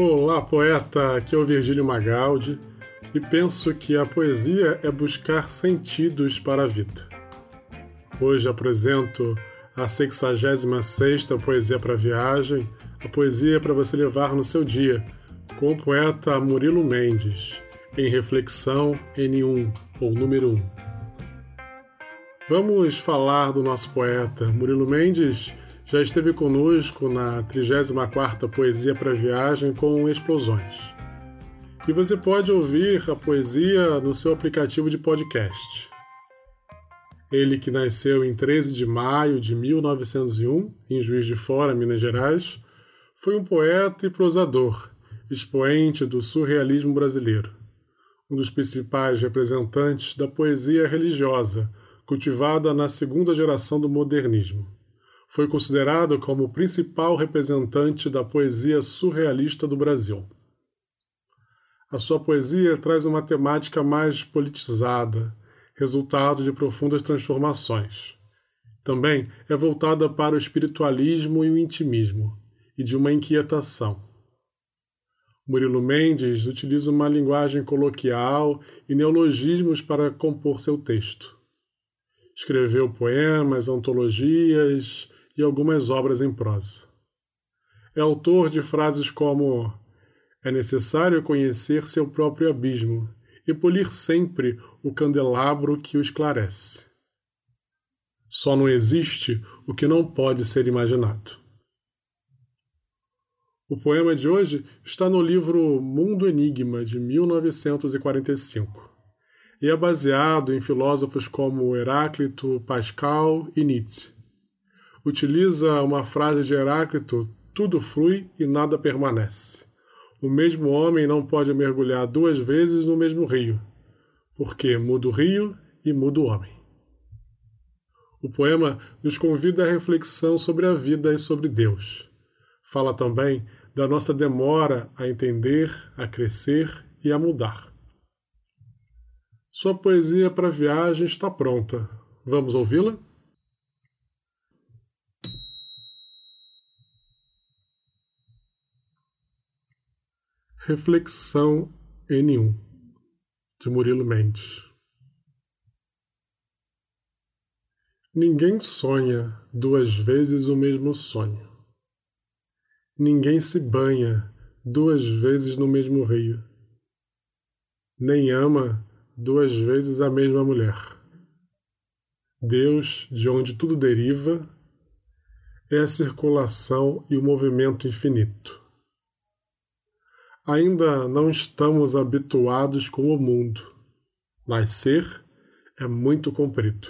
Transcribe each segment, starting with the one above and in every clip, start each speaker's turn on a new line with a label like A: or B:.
A: Olá, poeta! Aqui é o Virgílio Magaldi e penso que a poesia é buscar sentidos para a vida. Hoje apresento a 66 Poesia para Viagem, a poesia para você levar no seu dia, com o poeta Murilo Mendes, em Reflexão N1, ou número 1. Vamos falar do nosso poeta. Murilo Mendes já esteve conosco na 34ª Poesia para Viagem com Explosões. E você pode ouvir a poesia no seu aplicativo de podcast. Ele que nasceu em 13 de maio de 1901, em Juiz de Fora, Minas Gerais, foi um poeta e prosador, expoente do surrealismo brasileiro, um dos principais representantes da poesia religiosa, cultivada na segunda geração do modernismo. Foi considerado como o principal representante da poesia surrealista do Brasil. A sua poesia traz uma temática mais politizada, resultado de profundas transformações. Também é voltada para o espiritualismo e o intimismo, e de uma inquietação. Murilo Mendes utiliza uma linguagem coloquial e neologismos para compor seu texto. Escreveu poemas, antologias e algumas obras em prosa. É autor de frases como: É necessário conhecer seu próprio abismo e polir sempre o candelabro que o esclarece. Só não existe o que não pode ser imaginado. O poema de hoje está no livro Mundo Enigma, de 1945, e é baseado em filósofos como Heráclito, Pascal e Nietzsche. Utiliza uma frase de Heráclito: tudo flui e nada permanece. O mesmo homem não pode mergulhar duas vezes no mesmo rio, porque muda o rio e muda o homem. O poema nos convida à reflexão sobre a vida e sobre Deus. Fala também da nossa demora a entender, a crescer e a mudar. Sua poesia para viagem está pronta. Vamos ouvi-la? Reflexão N1 de Murilo Mendes Ninguém sonha duas vezes o mesmo sonho. Ninguém se banha duas vezes no mesmo rio. Nem ama duas vezes a mesma mulher. Deus, de onde tudo deriva, é a circulação e o movimento infinito ainda não estamos habituados com o mundo. Nascer é muito comprido.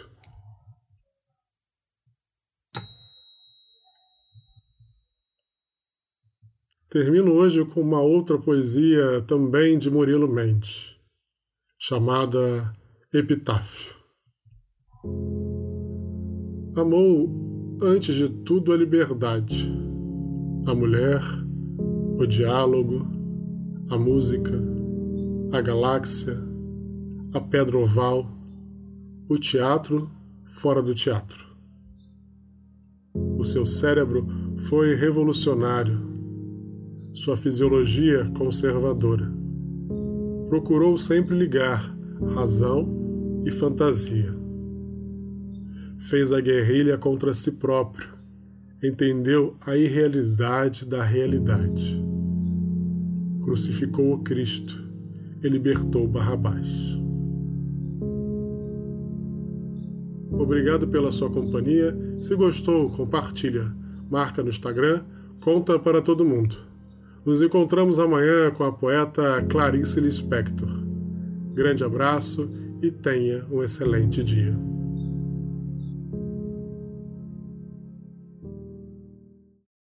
A: Termino hoje com uma outra poesia também de Murilo Mendes, chamada Epitáfio. Amou, antes de tudo, a liberdade, a mulher, o diálogo, a música, a galáxia, a pedra oval, o teatro fora do teatro. O seu cérebro foi revolucionário, sua fisiologia conservadora. Procurou sempre ligar razão e fantasia. Fez a guerrilha contra si próprio, entendeu a irrealidade da realidade crucificou o Cristo e libertou Barrabás. Obrigado pela sua companhia. Se gostou, compartilha, marca no Instagram, conta para todo mundo. Nos encontramos amanhã com a poeta Clarice Lispector. Grande abraço e tenha um excelente dia.